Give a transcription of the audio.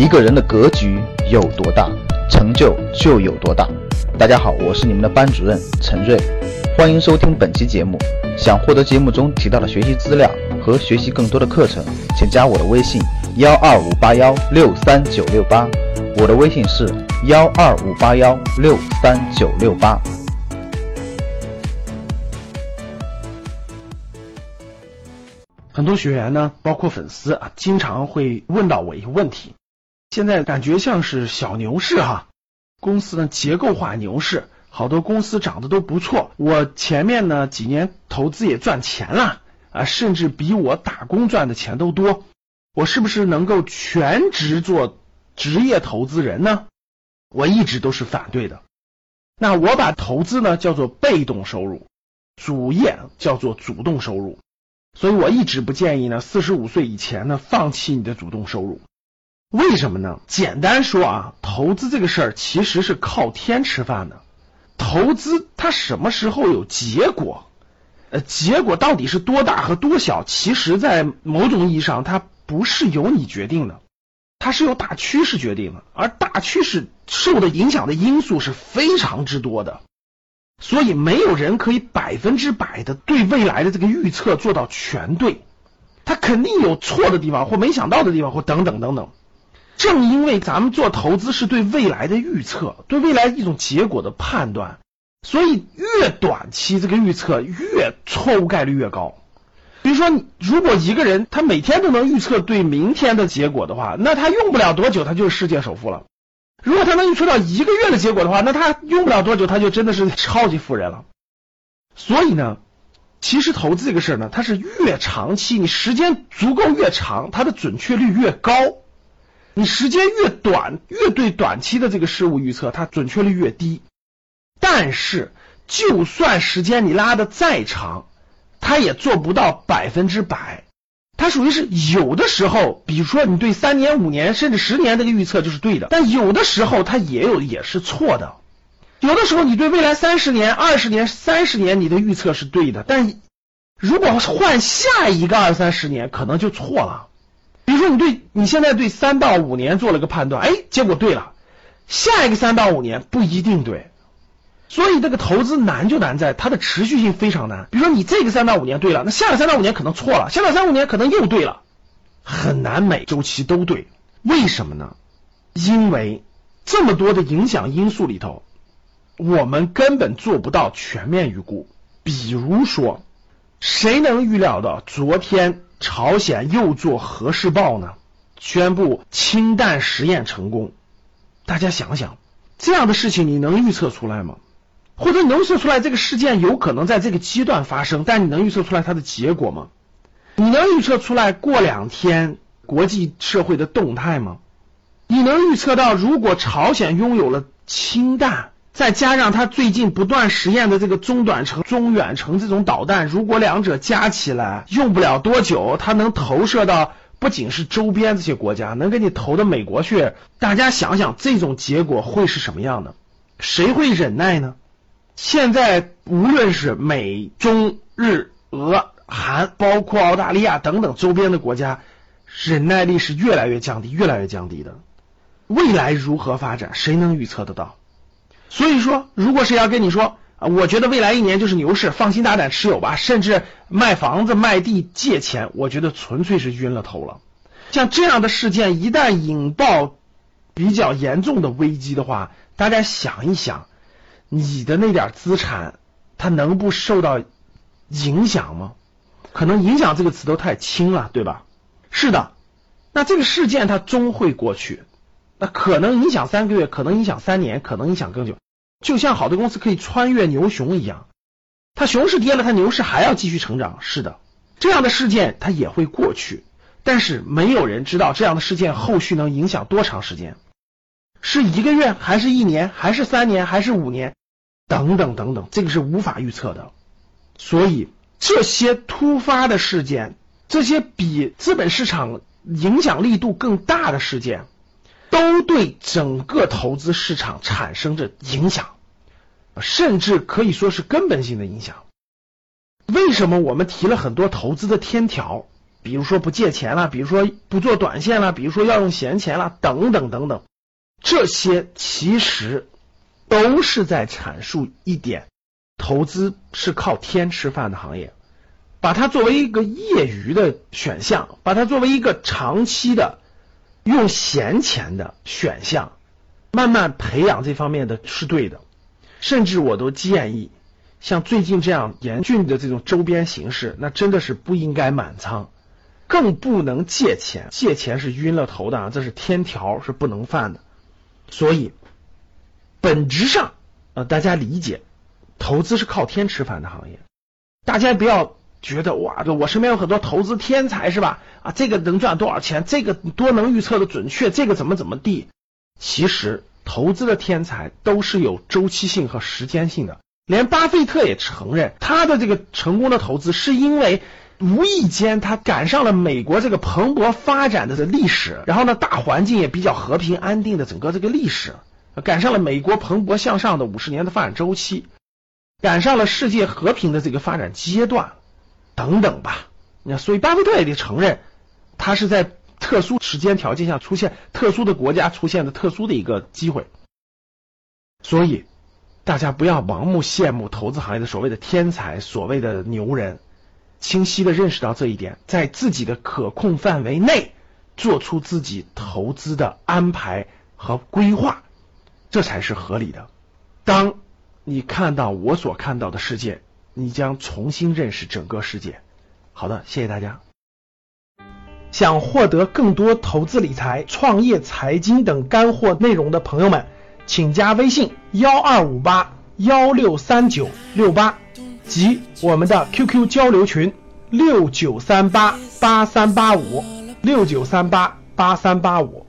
一个人的格局有多大，成就就有多大。大家好，我是你们的班主任陈瑞，欢迎收听本期节目。想获得节目中提到的学习资料和学习更多的课程，请加我的微信幺二五八幺六三九六八。我的微信是幺二五八幺六三九六八。很多学员呢，包括粉丝啊，经常会问到我一个问题：现在感觉像是小牛市哈，公司呢结构化牛市，好多公司涨得都不错。我前面呢几年投资也赚钱了啊，甚至比我打工赚的钱都多。我是不是能够全职做职业投资人呢？我一直都是反对的。那我把投资呢叫做被动收入，主业叫做主动收入。所以我一直不建议呢，四十五岁以前呢放弃你的主动收入。为什么呢？简单说啊，投资这个事儿其实是靠天吃饭的。投资它什么时候有结果？呃，结果到底是多大和多小？其实，在某种意义上，它不是由你决定的，它是由大趋势决定的。而大趋势受的影响的因素是非常之多的。所以没有人可以百分之百的对未来的这个预测做到全对，他肯定有错的地方或没想到的地方或等等等等。正因为咱们做投资是对未来的预测，对未来一种结果的判断，所以越短期这个预测越错误概率越高。比如说，如果一个人他每天都能预测对明天的结果的话，那他用不了多久他就是世界首富了。如果他能预测到一个月的结果的话，那他用不了多久，他就真的是超级富人了。所以呢，其实投资这个事儿呢，它是越长期，你时间足够越长，它的准确率越高；你时间越短，越对短期的这个事物预测，它准确率越低。但是，就算时间你拉的再长，它也做不到百分之百。它属于是有的时候，比如说你对三年、五年甚至十年这个预测就是对的，但有的时候它也有也是错的。有的时候你对未来三十年、二十年、三十年你的预测是对的，但如果换下一个二三十年，可能就错了。比如说你对你现在对三到五年做了个判断，哎，结果对了，下一个三到五年不一定对。所以这个投资难就难在它的持续性非常难。比如说你这个三到五年对了，那下个三到五年可能错了，下个三五年可能又对了，很难每周期都对。为什么呢？因为这么多的影响因素里头，我们根本做不到全面预估。比如说，谁能预料到昨天朝鲜又做核试爆呢？宣布氢弹实验成功，大家想想，这样的事情你能预测出来吗？或者你能预测出来这个事件有可能在这个阶段发生，但你能预测出来它的结果吗？你能预测出来过两天国际社会的动态吗？你能预测到如果朝鲜拥有了氢弹，再加上它最近不断实验的这个中短程、中远程这种导弹，如果两者加起来用不了多久，它能投射到不仅是周边这些国家，能给你投到美国去？大家想想这种结果会是什么样的？谁会忍耐呢？现在无论是美、中、日、俄、韩，包括澳大利亚等等周边的国家，忍耐力是越来越降低，越来越降低的。未来如何发展，谁能预测得到？所以说，如果谁要跟你说啊，我觉得未来一年就是牛市，放心大胆持有吧，甚至卖房子、卖地借钱，我觉得纯粹是晕了头了。像这样的事件一旦引爆比较严重的危机的话，大家想一想。你的那点资产，它能不受到影响吗？可能“影响”这个词都太轻了，对吧？是的，那这个事件它终会过去，那可能影响三个月，可能影响三年，可能影响更久。就像好的公司可以穿越牛熊一样，它熊市跌了，它牛市还要继续成长。是的，这样的事件它也会过去，但是没有人知道这样的事件后续能影响多长时间，是一个月，还是一年，还是三年，还是五年？等等等等，这个是无法预测的，所以这些突发的事件，这些比资本市场影响力度更大的事件，都对整个投资市场产生着影响，甚至可以说是根本性的影响。为什么我们提了很多投资的天条？比如说不借钱了，比如说不做短线了，比如说要用闲钱了，等等等等，这些其实都是在阐述一点：投资是靠天吃饭的行业。把它作为一个业余的选项，把它作为一个长期的用闲钱的选项，慢慢培养这方面的是对的。甚至我都建议，像最近这样严峻的这种周边形势，那真的是不应该满仓，更不能借钱，借钱是晕了头的啊，这是天条，是不能犯的。所以，本质上呃，大家理解，投资是靠天吃饭的行业，大家不要。觉得哇，我身边有很多投资天才是吧？啊，这个能赚多少钱？这个多能预测的准确？这个怎么怎么地？其实投资的天才都是有周期性和时间性的。连巴菲特也承认，他的这个成功的投资是因为无意间他赶上了美国这个蓬勃发展的历史，然后呢，大环境也比较和平安定的整个这个历史，赶上了美国蓬勃向上的五十年的发展周期，赶上了世界和平的这个发展阶段。等等吧，那所以巴菲特也得承认，他是在特殊时间条件下出现，特殊的国家出现的特殊的一个机会。所以大家不要盲目羡慕投资行业的所谓的天才、所谓的牛人，清晰的认识到这一点，在自己的可控范围内做出自己投资的安排和规划，这才是合理的。当你看到我所看到的世界。你将重新认识整个世界。好的，谢谢大家。想获得更多投资理财、创业、财经等干货内容的朋友们，请加微信幺二五八幺六三九六八及我们的 QQ 交流群六九三八八三八五六九三八八三八五。